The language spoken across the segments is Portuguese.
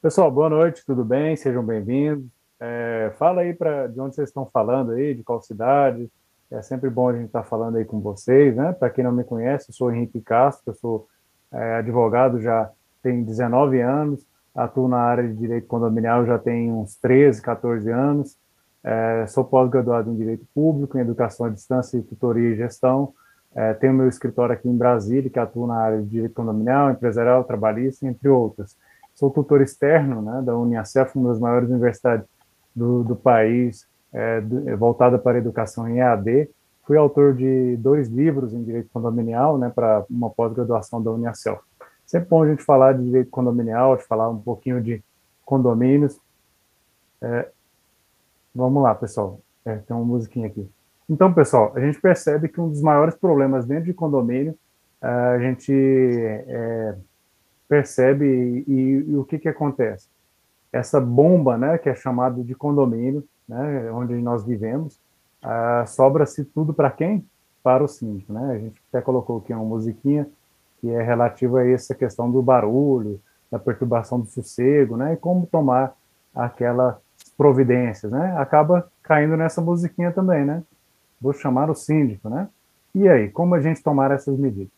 Pessoal, boa noite, tudo bem? Sejam bem-vindos. É, fala aí para de onde vocês estão falando aí, de qual cidade. É sempre bom a gente estar tá falando aí com vocês, né? Para quem não me conhece, eu sou Henrique Castro, eu sou é, advogado já tem 19 anos, atuo na área de direito condominial já tem uns 13, 14 anos. É, sou pós-graduado em direito público, em educação à distância e tutoria e gestão. É, tenho meu escritório aqui em Brasília, que atua na área de direito condominial, empresarial, trabalhista, entre outras sou tutor externo né, da Uniacef, uma das maiores universidades do, do país, é, é, voltada para a educação em EAD. Fui autor de dois livros em direito condominial, né, para uma pós-graduação da Uniacef. Sempre bom a gente falar de direito condominial, de falar um pouquinho de condomínios. É, vamos lá, pessoal. É, tem uma musiquinha aqui. Então, pessoal, a gente percebe que um dos maiores problemas dentro de condomínio, a gente é, percebe e, e, o que, que acontece? Essa bomba, né, que é chamado de condomínio, né, onde nós vivemos, ah, sobra-se tudo para quem? Para o síndico, né? A gente até colocou aqui uma musiquinha que é relativa a essa questão do barulho, da perturbação do sossego, né? E como tomar aquelas providências, né? Acaba caindo nessa musiquinha também, né? Vou chamar o síndico, né? E aí, como a gente tomar essas medidas?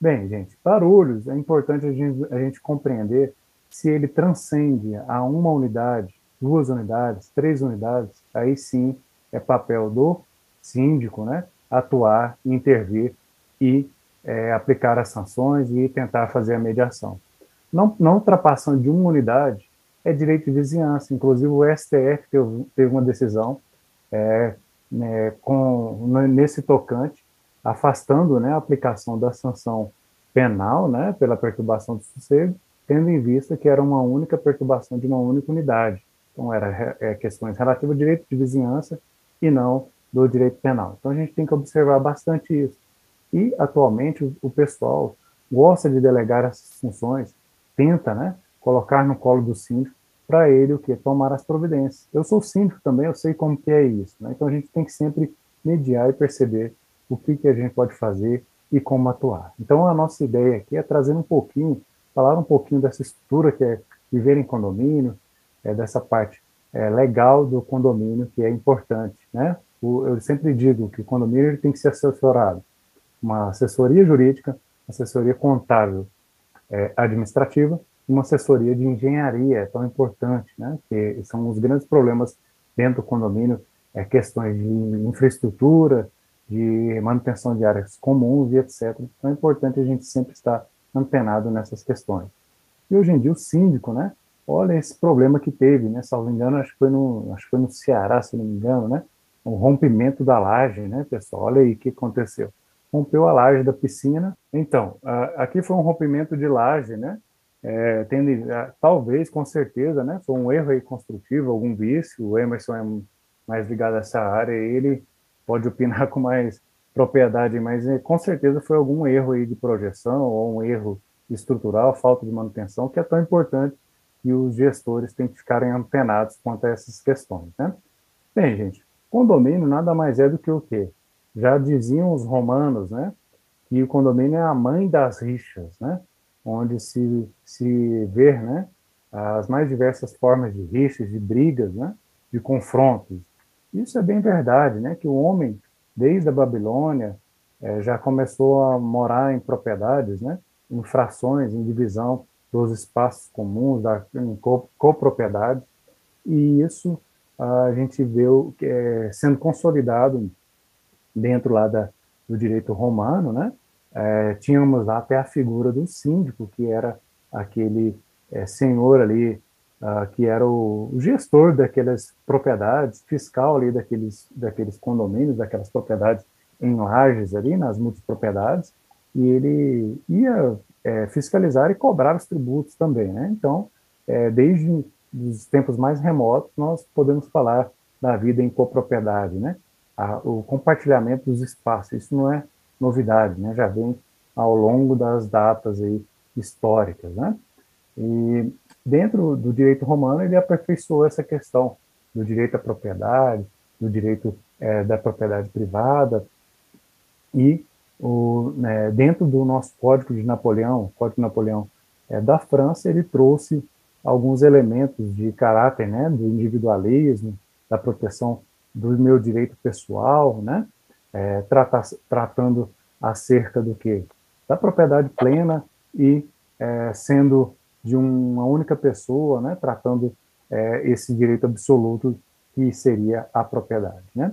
Bem, gente, barulhos é importante a gente, a gente compreender se ele transcende a uma unidade, duas unidades, três unidades, aí sim é papel do síndico, né, atuar, intervir e é, aplicar as sanções e tentar fazer a mediação. Não, não ultrapassando de uma unidade é direito de vizinhança. Inclusive o STF teve, teve uma decisão é, né, com, nesse tocante afastando né, a aplicação da sanção penal né, pela perturbação do sossego, tendo em vista que era uma única perturbação de uma única unidade. Então, era é, questões relativas ao direito de vizinhança e não do direito penal. Então, a gente tem que observar bastante isso. E, atualmente, o, o pessoal gosta de delegar essas funções, tenta né, colocar no colo do síndico para ele o que? Tomar as providências. Eu sou síndico também, eu sei como que é isso. Né? Então, a gente tem que sempre mediar e perceber o que, que a gente pode fazer e como atuar. Então, a nossa ideia aqui é trazer um pouquinho, falar um pouquinho dessa estrutura que é viver em condomínio, é, dessa parte é, legal do condomínio, que é importante. Né? O, eu sempre digo que o condomínio tem que ser assessorado. Uma assessoria jurídica, assessoria contábil é, administrativa uma assessoria de engenharia, é tão importante, né? que são os grandes problemas dentro do condomínio, é, questões de infraestrutura, de manutenção de áreas comuns e etc. Então é importante a gente sempre estar antenado nessas questões. E hoje em dia o síndico, né? Olha esse problema que teve, né? Salvo engano, acho que foi no, acho que foi no Ceará, se não me engano, né? O rompimento da laje, né, pessoal? Olha aí o que aconteceu. Rompeu a laje da piscina. Então, aqui foi um rompimento de laje, né? É, tendo, talvez, com certeza, né? Foi um erro aí construtivo, algum vício. O Emerson é mais ligado a essa área. Ele pode opinar com mais propriedade, mas é, com certeza foi algum erro aí de projeção ou um erro estrutural, falta de manutenção, que é tão importante que os gestores têm que ficarem antenados quanto a essas questões, né? Bem, gente, condomínio nada mais é do que o quê? Já diziam os romanos, né, que o condomínio é a mãe das rixas, né? Onde se, se vê, né, as mais diversas formas de rixas, de brigas, né, de confrontos, isso é bem verdade, né? Que o homem, desde a Babilônia, é, já começou a morar em propriedades, né? Em frações, em divisão dos espaços comuns, da, em copropriedade, e isso a gente vê é, sendo consolidado dentro lá da, do direito romano, né? É, tínhamos lá até a figura do síndico, que era aquele é, senhor ali uh, que era o, o, gestor daquelas propriedades, fiscal ali daqueles, daqueles condomínios, daquelas propriedades em lajes ali, nas multipropriedades, e ele ia é, fiscalizar e cobrar os tributos também, né? Então, é, desde os tempos mais remotos, nós podemos falar da vida em copropriedade, né? A, o compartilhamento dos espaços, isso não é novidade, né? Já vem ao longo das datas aí históricas, né? E dentro do direito romano, ele aperfeiçoou essa questão do direito à propriedade, do direito é, da propriedade privada, e o, né, dentro do nosso Código de Napoleão, Código de Napoleão é, da França, ele trouxe alguns elementos de caráter, né, do individualismo, da proteção do meu direito pessoal, né, é, tratar, tratando acerca do que? Da propriedade plena e é, sendo de uma única pessoa, né, tratando é, esse direito absoluto que seria a propriedade, né.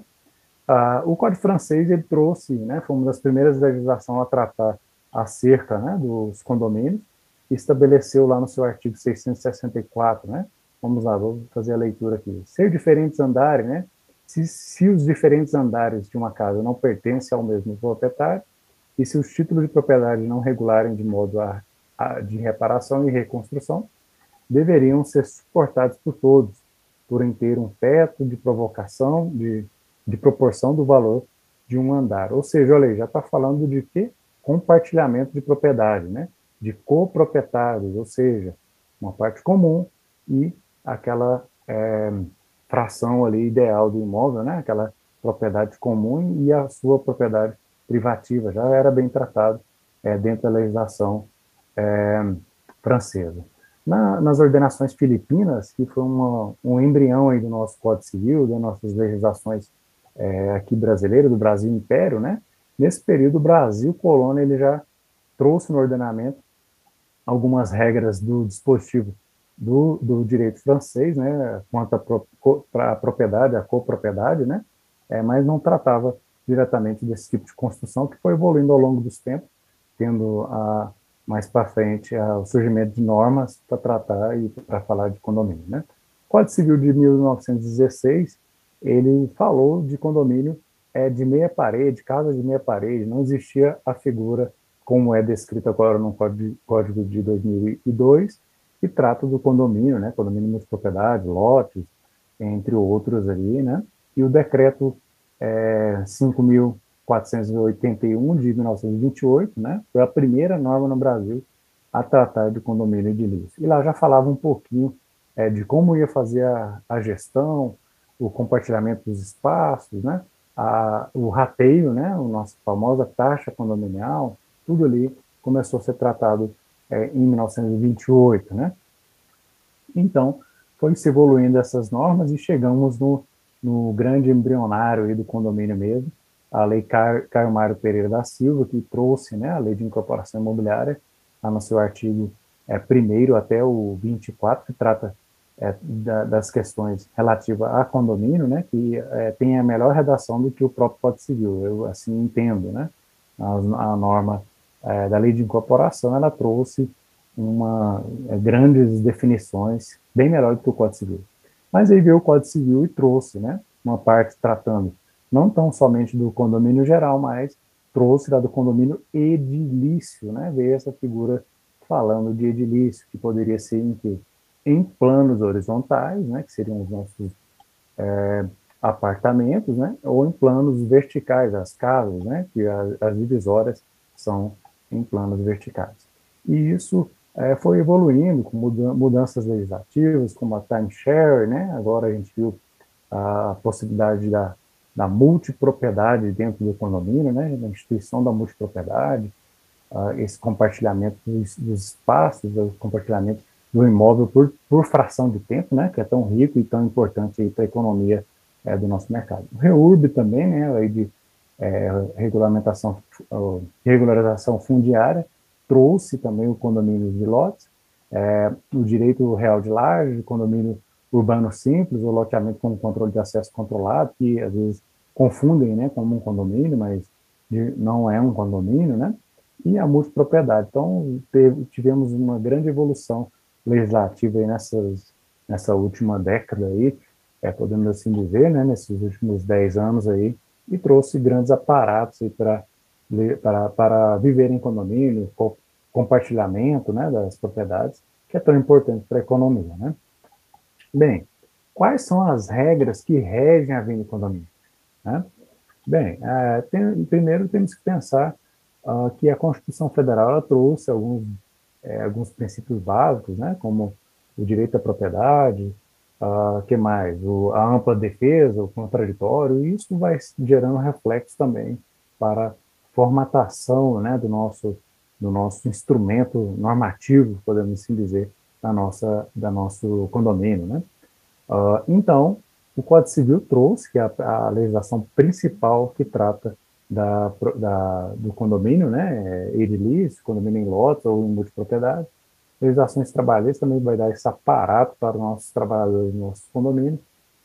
Ah, o Código francês ele trouxe, né, foi uma das primeiras legislações a tratar acerca né, dos condomínios, estabeleceu lá no seu artigo 664, né, vamos lá, vou fazer a leitura aqui, ser diferentes andares, né, se, se os diferentes andares de uma casa não pertencem ao mesmo proprietário, e se os títulos de propriedade não regularem de modo a, a, de reparação e reconstrução, deveriam ser suportados por todos, por inteiro um teto de provocação, de de proporção do valor de um andar. Ou seja, olha aí, já está falando de quê? Compartilhamento de propriedade, né? De coproprietários, ou seja, uma parte comum e aquela é, fração ali ideal do imóvel, né? Aquela propriedade comum e a sua propriedade privativa já era bem tratado é, dentro da legislação é, francesa. Na, nas ordenações filipinas, que foi uma, um embrião aí do nosso Código Civil, das nossas legislações é, aqui brasileiro, do Brasil Império, né? Nesse período, o Brasil colônia ele já trouxe no ordenamento algumas regras do dispositivo do, do direito francês, né, quanto à propriedade, à copropriedade, né, é, mas não tratava diretamente desse tipo de construção que foi evoluindo ao longo dos tempos, tendo a, mais para frente a, o surgimento de normas para tratar e para falar de condomínio. Né. O Código Civil de 1916 ele falou de condomínio é, de meia parede, casa de meia parede, não existia a figura como é descrita agora no Código de 2002, que trata do condomínio, né, condomínio multipropriedade, lotes, entre outros ali, né, e o decreto é, 5.481 de 1928, né, foi a primeira norma no Brasil a tratar de condomínio edilício. E lá já falava um pouquinho é, de como ia fazer a, a gestão, o compartilhamento dos espaços, né? A, o rateio, né? A nossa famosa taxa condominial, tudo ali começou a ser tratado é, em 1928, né? Então, foi se evoluindo essas normas e chegamos no, no grande embrionário do condomínio mesmo, a Lei Caio Mário Pereira da Silva, que trouxe né, a Lei de Incorporação Imobiliária, lá no seu artigo é, primeiro até o 24, que trata é, da, das questões relativas a condomínio, né, que é, tem a melhor redação do que o próprio Código Civil, eu assim entendo, né, a, a norma é, da lei de incorporação, ela trouxe uma, é, grandes definições, bem melhor do que o Código Civil. Mas aí veio o Código Civil e trouxe, né, uma parte tratando não tão somente do condomínio geral, mas trouxe lá do condomínio edilício, né, veio essa figura falando de edilício, que poderia ser em em planos horizontais, né, que seriam os nossos é, apartamentos, né, ou em planos verticais, as casas, né, que as divisórias são em planos verticais. E isso é, foi evoluindo com mudanças legislativas, como a timeshare, né, agora a gente viu a possibilidade da, da multipropriedade dentro do condomínio, né, da instituição da multipropriedade, uh, esse compartilhamento dos, dos espaços, o compartilhamento do imóvel por, por fração de tempo, né, que é tão rico e tão importante para a economia é, do nosso mercado. O REURB também, né, a lei de é, regulamentação, regularização fundiária, trouxe também o condomínio de lotes, é, o direito real de laje, condomínio urbano simples, o loteamento com controle de acesso controlado, que às vezes confundem né, como um condomínio, mas não é um condomínio, né? E a multipropriedade. Então, teve, tivemos uma grande evolução legislativa nessas, nessa última década aí, é, podemos assim dizer, né, nesses últimos 10 anos aí, e trouxe grandes aparatos para para, para viver em condomínio, co compartilhamento né, das propriedades, que é tão importante para a economia. Né? Bem, quais são as regras que regem a vida em condomínio? Né? Bem, é, tem, primeiro temos que pensar uh, que a Constituição Federal trouxe alguns é, alguns princípios básicos, né, como o direito à propriedade, uh, que mais, o, a ampla defesa, o contraditório, isso vai gerando reflexo também para formatação né, do, nosso, do nosso instrumento normativo, podemos assim dizer, da nossa, da nosso condomínio. Né? Uh, então, o Código Civil trouxe que a, a legislação principal que trata da, da, do condomínio, né, é edilício, condomínio em lotes ou em multipropriedade. Legislações trabalhistas também vai dar esse aparato para os nossos trabalhadores, nossos condomínios.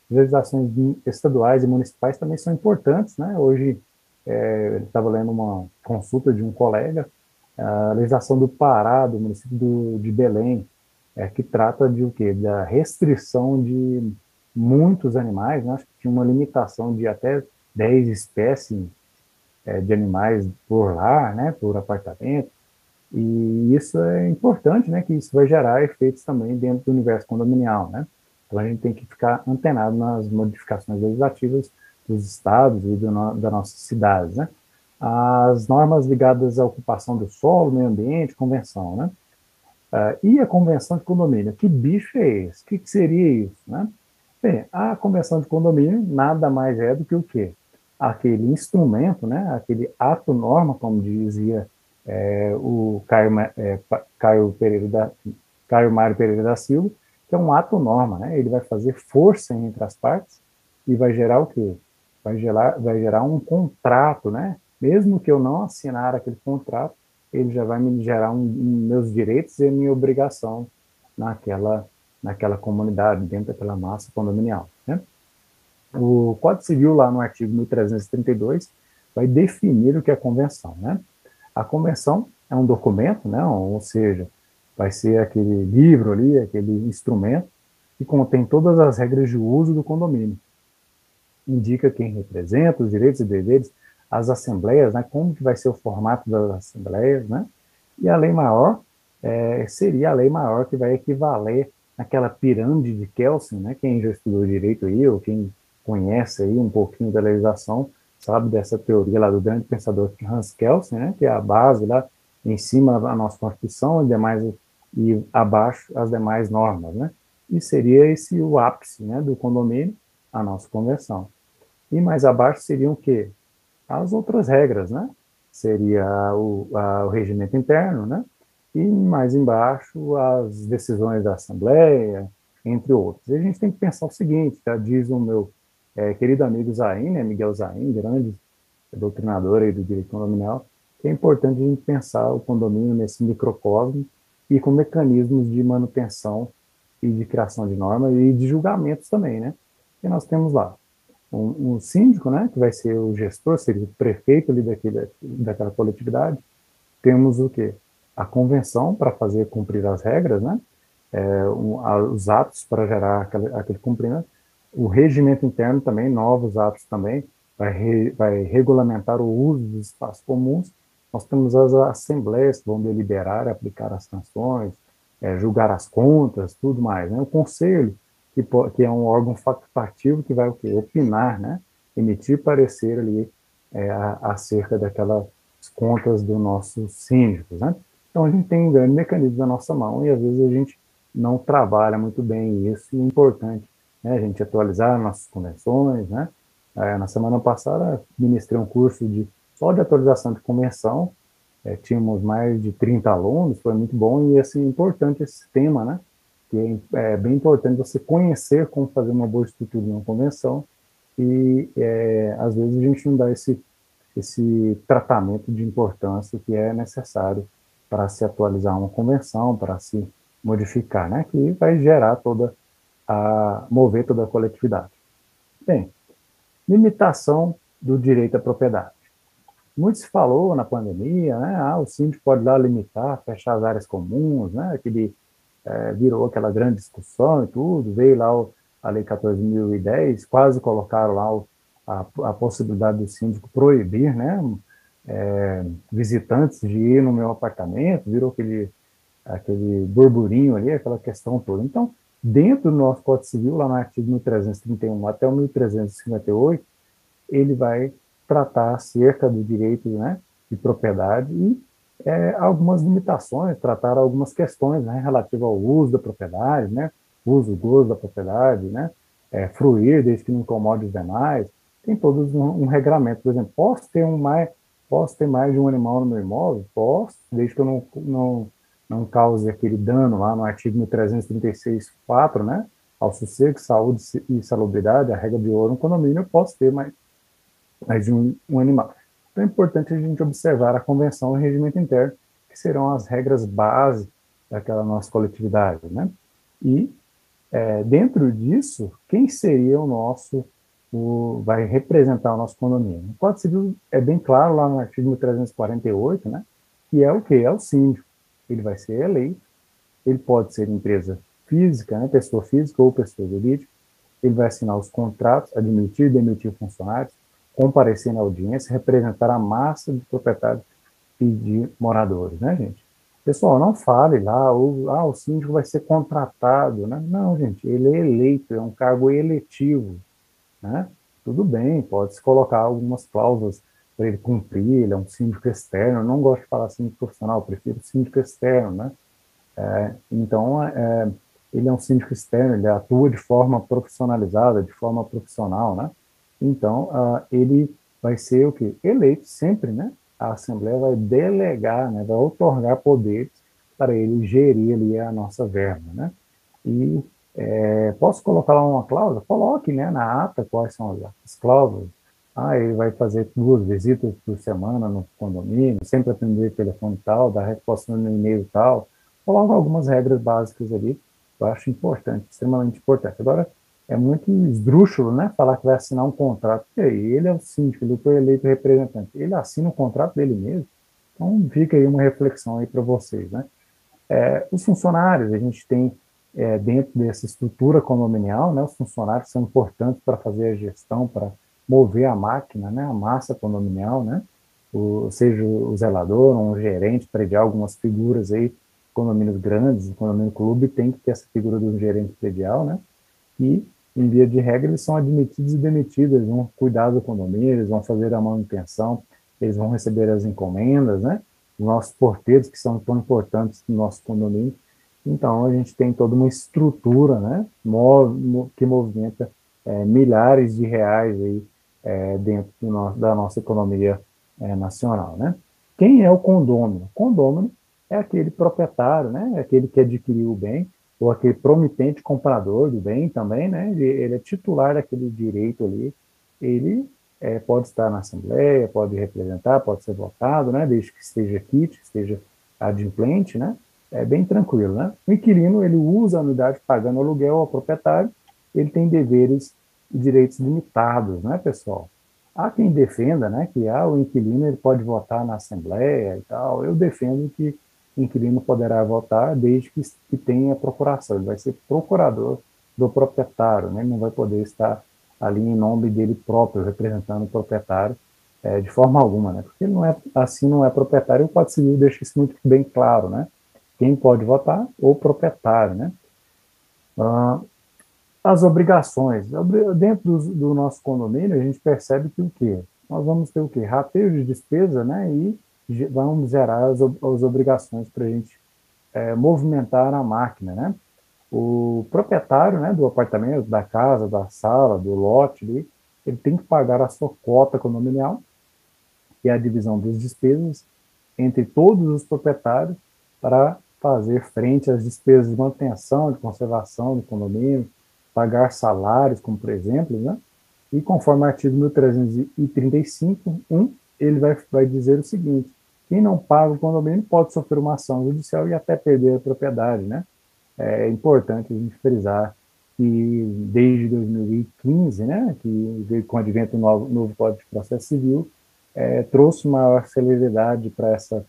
Legislações estaduais e municipais também são importantes, né? Hoje, é, estava lendo uma consulta de um colega, a legislação do Pará, do município do, de Belém, é, que trata de o quê? Da restrição de muitos animais, né? acho que tinha uma limitação de até 10 espécies é, de animais por lá, né, por apartamento, e isso é importante, né, que isso vai gerar efeitos também dentro do universo condominial, né, então a gente tem que ficar antenado nas modificações legislativas dos estados e do, das nossas cidades, né, as normas ligadas à ocupação do solo, meio ambiente, convenção, né, uh, e a convenção de condomínio, que bicho é esse? O que, que seria isso, né? Bem, a convenção de condomínio nada mais é do que o quê? aquele instrumento, né, aquele ato norma, como dizia é, o Caio, é, Caio, Pereira da, Caio Mário Pereira da Silva, que é um ato norma, né, ele vai fazer força entre as partes e vai gerar o quê? Vai gerar, vai gerar um contrato, né, mesmo que eu não assinar aquele contrato, ele já vai me gerar um, um, meus direitos e a minha obrigação naquela, naquela comunidade, dentro daquela massa condominial, né? O Código Civil, lá no artigo 1332, vai definir o que é convenção, né? A convenção é um documento, né? Ou seja, vai ser aquele livro ali, aquele instrumento que contém todas as regras de uso do condomínio. Indica quem representa, os direitos e deveres, as assembleias, né? Como que vai ser o formato das assembleias, né? E a lei maior é, seria a lei maior que vai equivaler àquela pirâmide de Kelsen, né? Quem já estudou direito aí, ou quem conhece aí um pouquinho da legislação, sabe dessa teoria lá do grande pensador Hans Kelsen, né, que é a base lá em cima da nossa Constituição e demais e abaixo as demais normas, né? E seria esse o ápice, né, do condomínio, a nossa convenção. E mais abaixo seriam o quê? As outras regras, né? Seria o, a, o regimento interno, né? E mais embaixo as decisões da Assembleia, entre outros. E a gente tem que pensar o seguinte, tá? Diz o meu é, querido amigo Zain, né, Miguel Zain, grande doutrinador aí do direito condominial, que é importante a gente pensar o condomínio nesse microcosmo e com mecanismos de manutenção e de criação de normas e de julgamentos também, né? E nós temos lá um, um síndico, né, que vai ser o gestor, seria o prefeito ali daquele, daquela coletividade. Temos o quê? A convenção para fazer cumprir as regras, né? É, um, a, os atos para gerar aquele, aquele cumprimento o regimento interno também, novos atos também, vai, re, vai regulamentar o uso dos espaços comuns. Nós temos as assembleias que vão deliberar, aplicar as sanções, é, julgar as contas, tudo mais. Né? O conselho, que, que é um órgão facultativo que vai o quê? opinar, né? emitir parecer ali é, acerca daquelas contas dos nossos síndicos. Né? Então a gente tem um grande mecanismo na nossa mão e às vezes a gente não trabalha muito bem isso, e é importante né, a gente atualizar nossas convenções, né? É, na semana passada, ministrei um curso de só de atualização de convenção, é, tínhamos mais de 30 alunos, foi muito bom e assim importante esse tema, né? Que é, é bem importante você conhecer como fazer uma boa estrutura de uma convenção e é, às vezes a gente não dá esse esse tratamento de importância que é necessário para se atualizar uma convenção, para se modificar, né? Que vai gerar toda a mover toda a coletividade. Bem, limitação do direito à propriedade. Muito se falou na pandemia, né? Ah, o síndico pode lá limitar, fechar as áreas comuns, né? Aquele, é, virou aquela grande discussão e tudo, veio lá o, a Lei 14.010, quase colocaram lá o, a, a, possibilidade do síndico proibir, né? É, visitantes de ir no meu apartamento, virou aquele, aquele burburinho ali, aquela questão toda. Então, dentro do nosso Código Civil, lá no artigo 1331 até o 1358, ele vai tratar acerca do direito né, de propriedade e é, algumas limitações, tratar algumas questões né, relativas ao uso da propriedade, né, uso, gozo da propriedade, né, é, fruir desde que não incomode os demais, tem todos um, um regramento. Por exemplo, posso ter um mais, Posso ter mais de um animal no meu imóvel? Posso, desde que eu não, não, não cause aquele dano lá no artigo 1336.4, né? Ao sossego, saúde e salubridade, a regra de ouro no condomínio, eu posso ter mais, mais de um, um animal. Então é importante a gente observar a convenção e o regimento interno, que serão as regras base daquela nossa coletividade, né? E é, dentro disso, quem seria o nosso o, vai representar o nosso condomínio. O Código Civil é bem claro lá no artigo 1348, né, que é o que? É o síndico. Ele vai ser eleito, ele pode ser empresa física, né, pessoa física ou pessoa jurídica, ele vai assinar os contratos, admitir e demitir funcionários, comparecer na audiência, representar a massa de proprietários e de moradores, né, gente? Pessoal, não fale lá, ah, o síndico vai ser contratado, né? Não, gente, ele é eleito, é um cargo eletivo, né? Tudo bem, pode-se colocar algumas cláusulas para ele cumprir, ele é um síndico externo, eu não gosto de falar síndico profissional, prefiro síndico externo, né? É, então, é, ele é um síndico externo, ele atua de forma profissionalizada, de forma profissional, né? Então, uh, ele vai ser o que? Eleito sempre, né? A Assembleia vai delegar, né? Vai otorgar poderes para ele gerir ali a nossa verba, né? E é, posso colocar lá uma cláusula? Coloque né, na ata quais são as cláusulas. Ah, ele vai fazer duas visitas por semana no condomínio, sempre atender telefone tal, dar resposta no e-mail tal. Coloca algumas regras básicas ali, eu acho importante, extremamente importante. Agora, é muito esdrúxulo, né, falar que vai assinar um contrato. E aí, ele é o síndico, ele foi eleito representante. Ele assina o contrato dele mesmo. Então, fica aí uma reflexão aí para vocês, né. É, os funcionários, a gente tem é, dentro dessa estrutura condominial, né, os funcionários são importantes para fazer a gestão, para mover a máquina, né, a massa condominial, né, o, seja o zelador, um gerente predial, algumas figuras aí, condomínios grandes, condomínio clube tem que ter essa figura do gerente predial, né, e em via de regra eles são admitidos e demitidos, eles vão cuidar do condomínio, eles vão fazer a manutenção, eles vão receber as encomendas, né, os nossos porteiros que são tão importantes no nosso condomínio, então, a gente tem toda uma estrutura né, que movimenta é, milhares de reais aí, é, dentro da nossa economia é, nacional. Né? Quem é o condômino? Condômino é aquele proprietário, né, é aquele que adquiriu o bem, ou aquele promitente comprador do bem também, né, ele, ele é titular daquele direito ali, ele é, pode estar na Assembleia, pode representar, pode ser votado, né, desde que esteja kit, esteja adimplente, né, é bem tranquilo, né? O inquilino, ele usa a unidade pagando aluguel ao proprietário, ele tem deveres direitos limitados, né, pessoal? Há quem defenda, né, que ah, o inquilino ele pode votar na assembleia e tal. Eu defendo que o inquilino poderá votar desde que, que tenha procuração. Ele vai ser procurador do proprietário, né? Ele não vai poder estar ali em nome dele próprio, representando o proprietário é, de forma alguma, né? Porque ele não é assim, não é proprietário. O Código Civil deixa isso muito bem claro, né? quem pode votar, o proprietário, né? Ah, as obrigações. Dentro do, do, nosso condomínio, a gente percebe que o quê? Nós vamos ter o quê? Rateio de despesa, né? E vamos gerar as, as obrigações para a gente é, movimentar a máquina, né? O proprietário né, do apartamento, da casa, da sala, do lote, ali, ele tem que pagar a sua cota condominial, que é a divisão das despesas entre todos os proprietários, para fazer frente às despesas de manutenção, de conservação do condomínio, pagar salários, como por exemplo, né? E conforme o artigo 1335.1, ele vai, vai dizer o seguinte, quem não paga o condomínio pode sofrer uma ação judicial e até perder a propriedade, né? É importante a gente frisar que desde 2015, né, que com o advento do novo, novo Código de Processo Civil, é, trouxe maior celeridade para essa,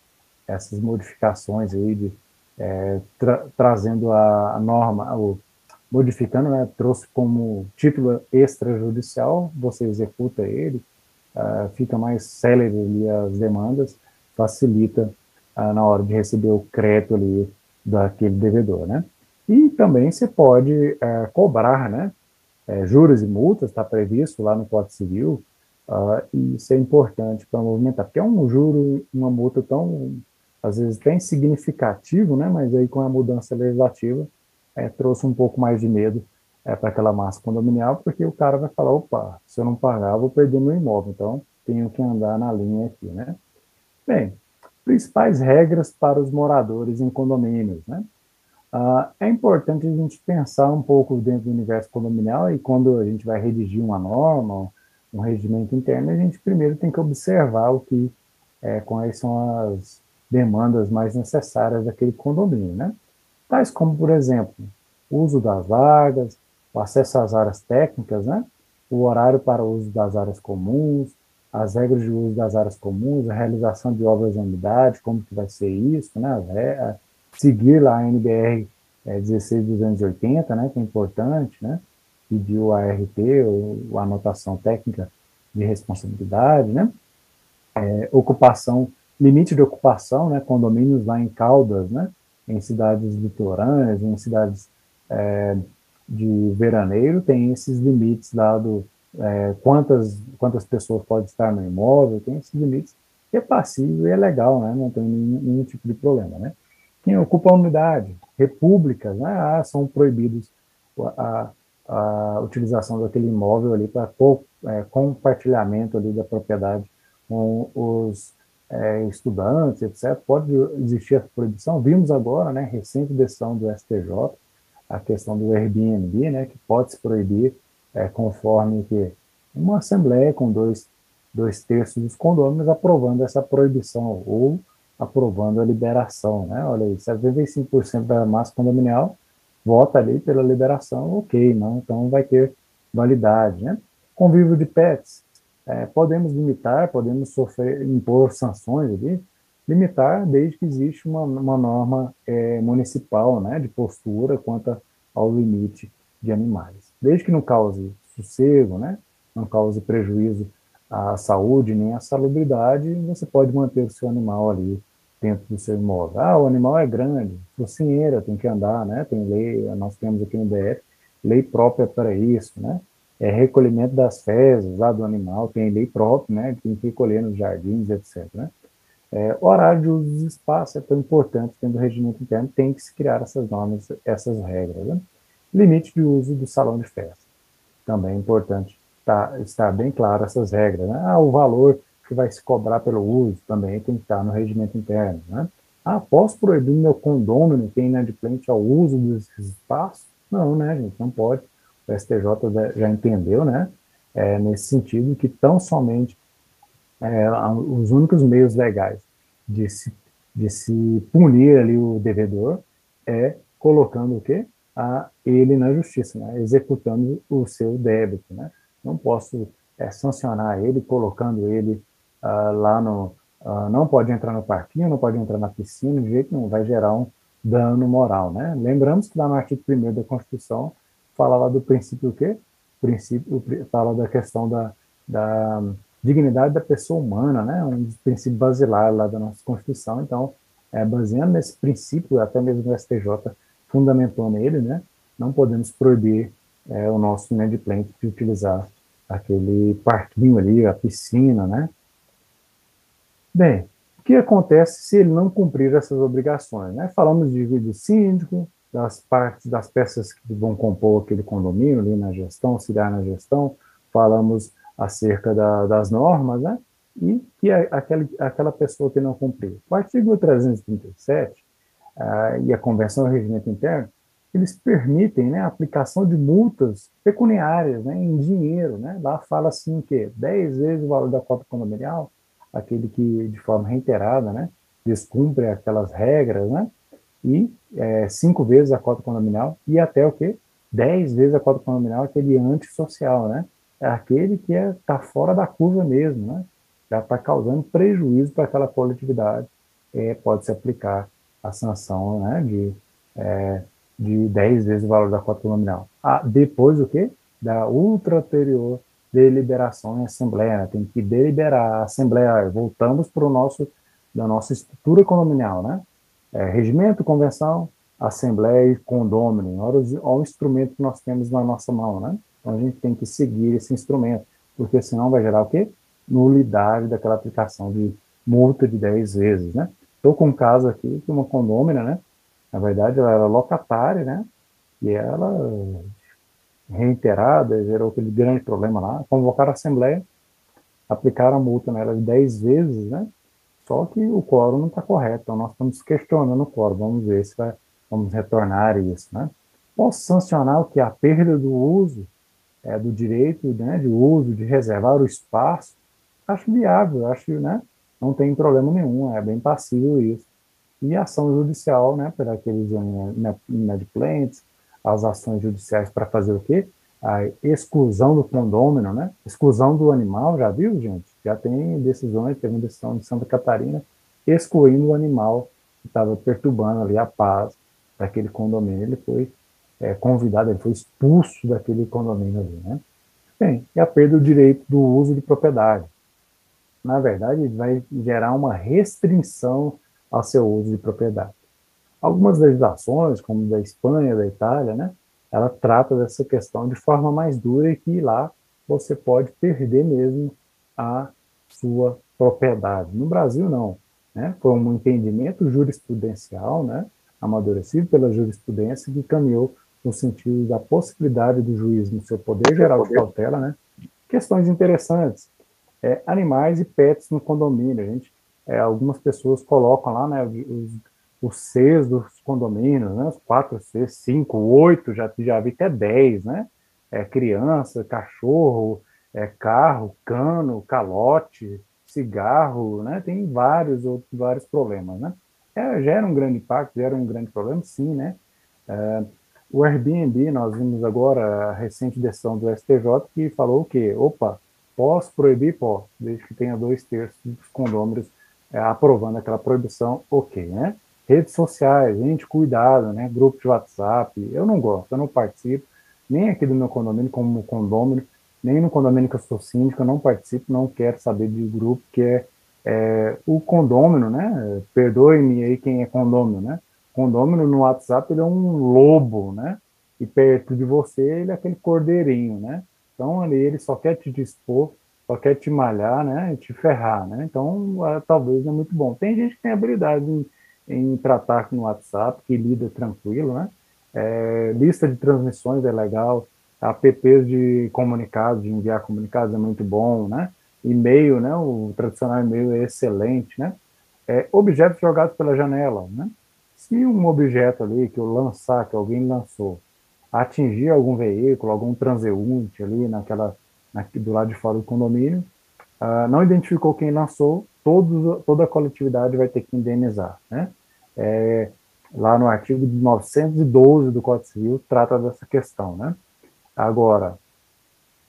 essas modificações aí de é, tra trazendo a, a norma, o, modificando, né, trouxe como título extrajudicial, você executa ele, uh, fica mais célere ali as demandas, facilita uh, na hora de receber o crédito ali daquele devedor, né? E também você pode uh, cobrar, né, é, juros e multas, está previsto lá no Código Civil, e isso é importante para movimentar, porque é um juro, uma multa tão às vezes bem significativo, né? Mas aí com a mudança legislativa é, trouxe um pouco mais de medo é, para aquela massa condominial, porque o cara vai falar, opa, se eu não pagar, eu vou perder meu imóvel, então tenho que andar na linha aqui, né? Bem, principais regras para os moradores em condomínios, né? Uh, é importante a gente pensar um pouco dentro do universo condominial e quando a gente vai redigir uma norma, um regimento interno, a gente primeiro tem que observar o que, é, quais são as demandas mais necessárias daquele condomínio, né? Tais como, por exemplo, o uso das vagas, o acesso às áreas técnicas, né? O horário para o uso das áreas comuns, as regras de uso das áreas comuns, a realização de obras de unidade, como que vai ser isso, né? seguir lá a NBR é, 16280, né? Que é importante, né? Pedir o ART, ou a anotação técnica de responsabilidade, né? É, ocupação, limite de ocupação, né? Condomínios lá em Caldas, né? Em cidades litorâneas, em cidades é, de veraneiro, tem esses limites lá do é, quantas, quantas pessoas podem estar no imóvel, tem esses limites, que é passivo e é legal, né? Não tem nenhum, nenhum tipo de problema, né? Quem ocupa a unidade, repúblicas, né? Ah, são proibidos a, a utilização daquele imóvel ali para é, compartilhamento ali da propriedade com os é, estudantes, etc. Pode existir essa proibição. Vimos agora, né, recente decisão do STJ, a questão do Airbnb, né, que pode se proibir é, conforme que uma assembleia com dois, dois terços dos condôminos aprovando essa proibição ou aprovando a liberação, né? Olha aí, 75% da massa condominial vota ali pela liberação, ok, não, então vai ter validade, né? Convívio de pets, é, podemos limitar, podemos sofrer, impor sanções ali, limitar desde que existe uma, uma norma é, municipal, né, de postura quanto ao limite de animais. Desde que não cause sossego, né, não cause prejuízo à saúde nem à salubridade, você pode manter o seu animal ali dentro do seu imóvel. Ah, o animal é grande, focinheira, tem que andar, né, tem lei, nós temos aqui no DF, lei própria para isso, né, é, recolhimento das fezes lá do animal, tem lei própria, né, tem que recolher nos jardins, etc. Né? É, horário de uso dos espaços é tão importante, tendo regimento interno, tem que se criar essas normas, essas regras. Né? Limite de uso do salão de festa, também é importante tá, estar bem claro essas regras. Né? Ah, o valor que vai se cobrar pelo uso também tem que estar no regimento interno. Né? Ah, posso proibir meu condômino, que é inadimplente ao uso desses espaços? Não, né, gente, não pode o STJ já entendeu, né, é, nesse sentido que tão somente é, os únicos meios legais de se, de se punir ali o devedor é colocando o quê? A ele na justiça, né, executando o seu débito, né. Não posso é, sancionar ele colocando ele ah, lá no ah, não pode entrar no parquinho, não pode entrar na piscina, de jeito nenhum, vai gerar um dano moral, né? Lembramos que lá no artigo 1 da Constituição fala lá do princípio o quê? O princípio fala da questão da, da dignidade da pessoa humana, né? Um dos princípios basilares lá da nossa Constituição. Então, é, baseando nesse princípio, até mesmo o STJ fundamentou nele, né? Não podemos proibir é, o nosso inadimplente de utilizar aquele parquinho ali, a piscina, né? Bem, o que acontece se ele não cumprir essas obrigações? Né? Falamos de, de síndico, das partes, das peças que vão compor aquele condomínio ali na gestão, auxiliar na gestão, falamos acerca da, das normas, né? E que é aquele, aquela pessoa que não cumpriu. O artigo 337 ah, e a Convenção do Regimento Interno, eles permitem né, a aplicação de multas pecuniárias né, em dinheiro. Né? Lá fala assim que 10 vezes o valor da cota condominial, aquele que de forma reiterada né, descumpre aquelas regras, né? E é, cinco vezes a cota condominial e até o quê? Dez vezes a cota condominial, aquele antissocial, né? É aquele que está é, tá fora da curva mesmo, né? Já está causando prejuízo para aquela coletividade. É, pode se aplicar a sanção né, de, é, de 10 vezes o valor da cota condominial. Ah, depois o quê? Da ulterior deliberação em assembleia. Né? Tem que deliberar a assembleia. Voltamos para o nosso da nossa estrutura condominial, né? É, regimento, convenção, assembleia e condômino. Olha, olha o instrumento que nós temos na nossa mão, né? Então a gente tem que seguir esse instrumento, porque senão vai gerar o quê? Nulidade daquela aplicação de multa de 10 vezes, né? Estou com um caso aqui de uma condômina, né? Na verdade, ela era locatária, né? E ela, reiterada, gerou aquele grande problema lá, convocaram a assembleia, aplicaram a multa nela de 10 vezes, né? Só que o quórum não está correto, então nós estamos questionando o quórum, vamos ver se vai, vamos retornar isso, né? Posso sancionar o que? A perda do uso, é, do direito né, de uso, de reservar o espaço, acho viável, acho, né? Não tem problema nenhum, é bem passível isso. E ação judicial, né, para aqueles inadimplentes, as ações judiciais para fazer o quê? A exclusão do condômino, né? Exclusão do animal, já viu, gente? Já tem decisões, teve uma decisão de Santa Catarina excluindo o animal que estava perturbando ali a paz daquele condomínio. Ele foi é, convidado, ele foi expulso daquele condomínio ali, né? Bem, e a perda do direito do uso de propriedade. Na verdade, vai gerar uma restrição ao seu uso de propriedade. Algumas legislações, como da Espanha, da Itália, né, ela trata dessa questão de forma mais dura e que lá você pode perder mesmo a sua propriedade. No Brasil, não. Né? Foi um entendimento jurisprudencial, né, amadurecido pela jurisprudência, que caminhou no sentido da possibilidade do juiz, no seu poder geral de cautela, né, questões interessantes. É, animais e pets no condomínio. A gente, é, algumas pessoas colocam lá né, os, os Cs dos condomínios, né, os quatro Cs, cinco, oito, já, já vi até dez, né? É, criança, cachorro, é, carro, cano, calote, cigarro, né? Tem vários outros vários problemas, né? É, gera um grande impacto, gera um grande problema, sim, né? É, o Airbnb, nós vimos agora a recente decisão do STJ que falou que, opa, posso proibir? Posso, desde que tenha dois terços dos condôminos é, aprovando aquela proibição, ok, né? Redes sociais, gente, cuidado, né? Grupo de WhatsApp, eu não gosto, eu não participo, nem aqui do meu condomínio como condomínio, nem no condomínio que eu sou síndico, eu não participo, não quero saber de grupo, que é, é o condômino, né? Perdoe-me aí quem é condômino, né? Condômino no WhatsApp ele é um lobo, né? E perto de você ele é aquele cordeirinho, né? Então ali ele só quer te dispor, só quer te malhar, né? E te ferrar, né? Então é, talvez não é muito bom. Tem gente que tem habilidade em, em tratar no WhatsApp, que lida tranquilo, né? É, lista de transmissões é legal, apps de comunicados, de enviar comunicados é muito bom, né? E-mail, né? O tradicional e-mail é excelente, né? É, objetos jogados pela janela, né? Se um objeto ali que eu lançar, que alguém lançou, atingir algum veículo, algum transeunte ali naquela, na, do lado de fora do condomínio, uh, não identificou quem lançou, todos, toda a coletividade vai ter que indenizar, né? É, lá no artigo 912 do Código Civil trata dessa questão, né? Agora,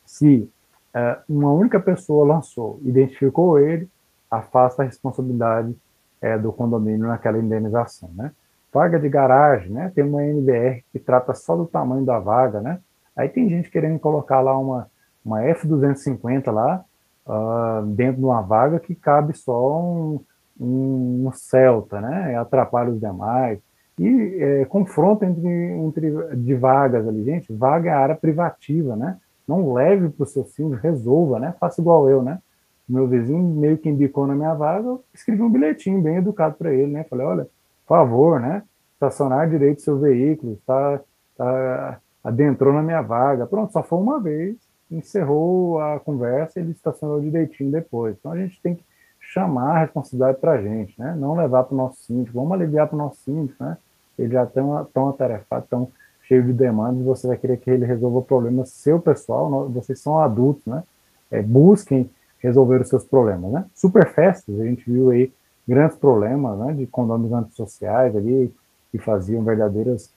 se é, uma única pessoa lançou, identificou ele, afasta a responsabilidade é, do condomínio naquela indenização, né? Vaga de garagem, né? Tem uma NBR que trata só do tamanho da vaga, né? Aí tem gente querendo colocar lá uma, uma F250 lá, uh, dentro de uma vaga que cabe só um, um, um Celta, né? Atrapalha os demais e é, confronto entre, entre de vagas ali, gente, vaga é área privativa, né? Não leve para o seu filho, resolva, né? Faça igual eu, né? Meu vizinho meio que indicou na minha vaga, eu escrevi um bilhetinho bem educado para ele, né? Falei, olha, por favor, né? Estacionar direito seu veículo, está tá, adentrou na minha vaga. Pronto, só foi uma vez, encerrou a conversa e ele estacionou direitinho depois. Então a gente tem que chamar a responsabilidade para a gente, né? Não levar para o nosso síndico, vamos aliviar para o nosso síndico, né? Ele já estão tão atarefado, tão cheio de demandas, você vai querer que ele resolva o problema seu pessoal, vocês são adultos, né? É, busquem resolver os seus problemas, né? Superfestas, a gente viu aí grandes problemas, né, de condomínios antissociais ali, que faziam verdadeiras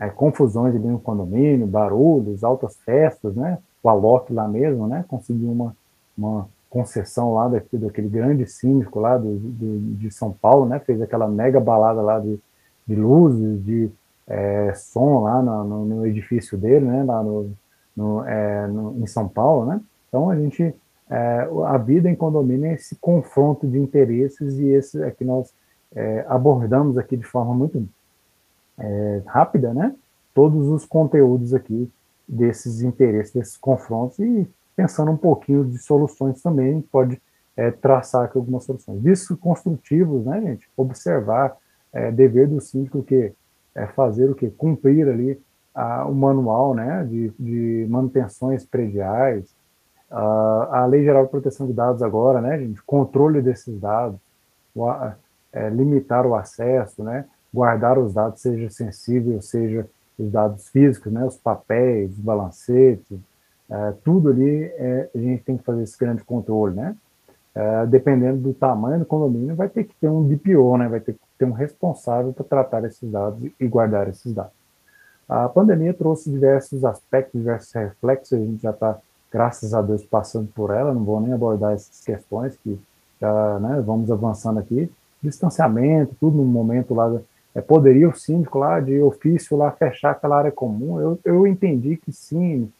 é, confusões ali no condomínio, barulhos, altas festas, né? O Alok lá mesmo, né? Conseguiu uma, uma concessão lá daquele, daquele grande síndico lá do, do, de São Paulo, né? Fez aquela mega balada lá de de luzes, de é, som lá no, no, no, edifício dele, né, lá no, no, é, no, em São Paulo, né? Então a gente é, a vida em condomínio é esse confronto de interesses e esse é que nós é, abordamos aqui de forma muito é, rápida, né? Todos os conteúdos aqui desses interesses, desses confrontos e pensando um pouquinho de soluções também pode é, traçar aqui algumas soluções. Disso construtivos, né, gente? Observar é dever do síndico que é fazer o que cumprir ali a, o manual, né, de, de manutenções prediais, a, a Lei Geral de Proteção de Dados agora, né, gente, controle desses dados, o, é, limitar o acesso, né, guardar os dados, seja sensível, seja os dados físicos, né, os papéis, os balancetes, é, tudo ali é, a gente tem que fazer esse grande controle, né? É, dependendo do tamanho do condomínio, vai ter que ter um DPO, né? Vai ter que ter um responsável para tratar esses dados e guardar esses dados. A pandemia trouxe diversos aspectos, diversos reflexos, a gente já está, graças a Deus, passando por ela, não vou nem abordar essas questões que já né, vamos avançando aqui. Distanciamento, tudo no momento lá, é, poderia o síndico lá de ofício lá fechar aquela área comum? Eu, eu entendi que sim,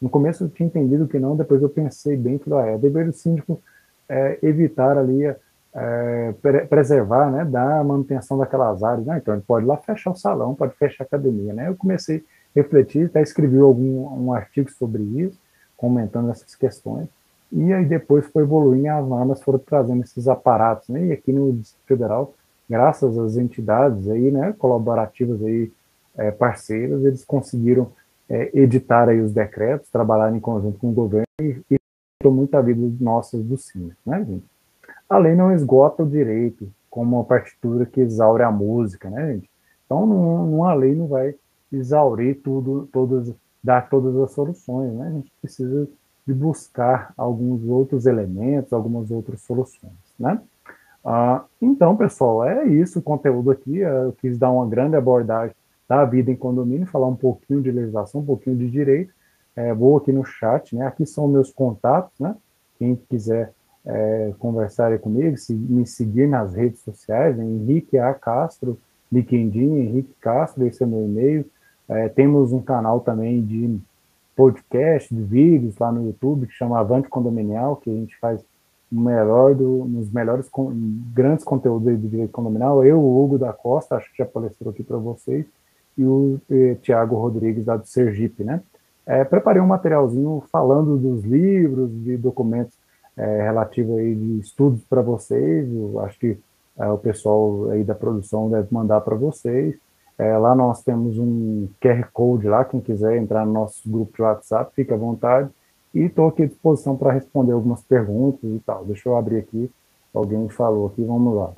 no começo eu tinha entendido que não, depois eu pensei bem, falei, ah, é dever do síndico é, evitar ali, é, pre preservar, né, da manutenção daquelas áreas. Né? Então ele pode ir lá fechar o salão, pode fechar a academia. Né? Eu comecei a refletir, até escrevi algum um artigo sobre isso, comentando essas questões. E aí depois foi evoluindo, as normas foram trazendo esses aparatos, né? E aqui no Distrito Federal, graças às entidades aí, né, colaborativas aí, é, parceiras, eles conseguiram é, editar aí os decretos, trabalhar em conjunto com o governo e, e muita vida nossas do cine, né, gente? A lei não esgota o direito, como uma partitura que exaure a música, né, gente? Então, uma lei não vai exaurir tudo, todas, dar todas as soluções, né? A gente precisa de buscar alguns outros elementos, algumas outras soluções, né? Ah, então, pessoal, é isso o conteúdo aqui. Eu quis dar uma grande abordagem da vida em condomínio, falar um pouquinho de legislação, um pouquinho de direito. É, vou aqui no chat, né? Aqui são meus contatos, né? Quem quiser é, conversar comigo, se, me seguir nas redes sociais, né? Henrique A. Castro, LinkedIn, Henrique Castro, esse é meu e-mail. É, temos um canal também de podcast, de vídeos lá no YouTube, que chama Avante Condominial, que a gente faz o melhor do, nos melhores grandes conteúdos aí do direito condominial. Eu, o Hugo da Costa, acho que já palestrou aqui para vocês, e o eh, Tiago Rodrigues, lá do Sergipe, né? É, preparei um materialzinho falando dos livros, de documentos é, relativos aí de estudos para vocês. Eu acho que é, o pessoal aí da produção deve mandar para vocês. É, lá nós temos um QR Code lá, quem quiser entrar no nosso grupo de WhatsApp, fica à vontade. E estou aqui à disposição para responder algumas perguntas e tal. Deixa eu abrir aqui. Alguém falou aqui, vamos lá.